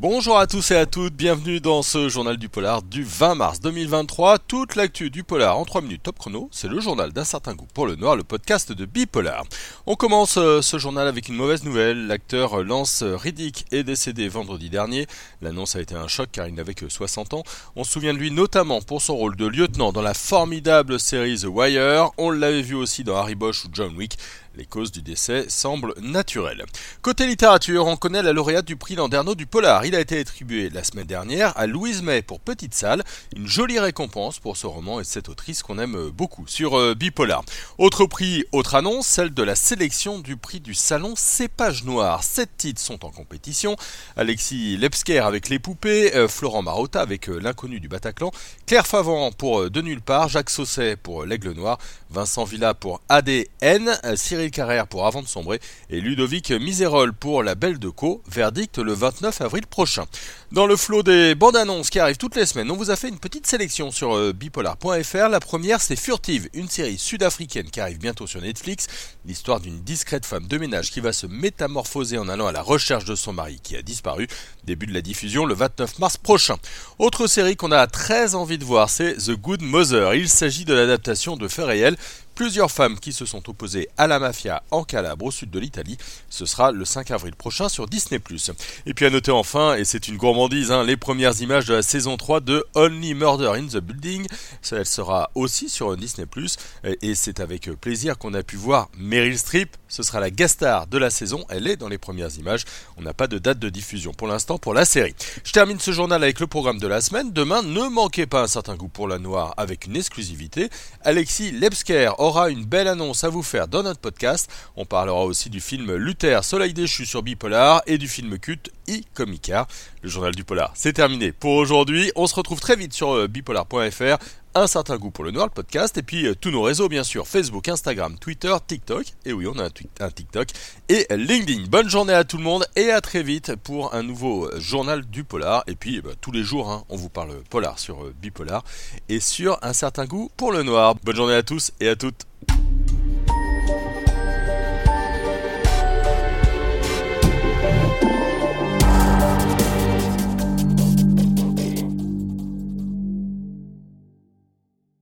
Bonjour à tous et à toutes, bienvenue dans ce journal du polar du 20 mars 2023. Toute l'actu du polar en 3 minutes top chrono, c'est le journal d'un certain goût pour le noir, le podcast de Bipolar. On commence euh, ce journal avec une mauvaise nouvelle. L'acteur Lance Riddick est décédé vendredi dernier. L'annonce a été un choc car il n'avait que 60 ans. On se souvient de lui notamment pour son rôle de lieutenant dans la formidable série The Wire. On l'avait vu aussi dans Harry Bosch ou John Wick. Les causes du décès semblent naturelles. Côté littérature, on connaît la lauréate du prix Landerneau du Polar. Il a été attribué la semaine dernière à Louise May pour Petite Salle. Une jolie récompense pour ce roman et cette autrice qu'on aime beaucoup sur euh, Bipolar. Autre prix, autre annonce, celle de la sélection du prix du salon Cépage Noir. Sept titres sont en compétition. Alexis Lepsker avec Les Poupées, euh, Florent Marotta avec euh, L'inconnu du Bataclan, Claire Favant pour De Nulle part, Jacques Sausset pour L'Aigle Noir, Vincent Villa pour ADN, Cyril Carrère pour Avant de sombrer et Ludovic Miserol pour La Belle de Co. Verdict le 29 avril prochain. Dans le flot des bandes annonces qui arrivent toutes les semaines, on vous a fait une petite sélection sur euh, bipolar.fr. La première, c'est Furtive, une série sud-africaine qui arrive bientôt sur Netflix. L'histoire d'une discrète femme de ménage qui va se métamorphoser en allant à la recherche de son mari qui a disparu. Début de la diffusion le 29 mars prochain. Autre série qu'on a très envie de voir, c'est The Good Mother. Il s'agit de l'adaptation de faits réels plusieurs femmes qui se sont opposées à la mafia en Calabre au sud de l'Italie. Ce sera le 5 avril prochain sur Disney+. Et puis à noter enfin, et c'est une gourmandise, hein, les premières images de la saison 3 de Only Murder in the Building. Elle sera aussi sur Disney+. Et c'est avec plaisir qu'on a pu voir Meryl Streep. Ce sera la guest star de la saison. Elle est dans les premières images. On n'a pas de date de diffusion pour l'instant pour la série. Je termine ce journal avec le programme de la semaine. Demain, ne manquez pas un certain goût pour la noire avec une exclusivité. Alexis Lebsker aura une belle annonce à vous faire dans notre podcast. On parlera aussi du film Luther, Soleil déchu sur Bipolar et du film culte I Comica. Le journal du polar, c'est terminé pour aujourd'hui. On se retrouve très vite sur euh, bipolar.fr un certain goût pour le noir, le podcast, et puis euh, tous nos réseaux, bien sûr, Facebook, Instagram, Twitter, TikTok, et oui, on a un, TikTok, et LinkedIn. Bonne journée à tout le monde, et à très vite pour un nouveau euh, journal du polar, et puis bah, tous les jours, hein, on vous parle polar sur Bipolar, et sur un certain goût pour le noir. Bonne journée à tous et à toutes.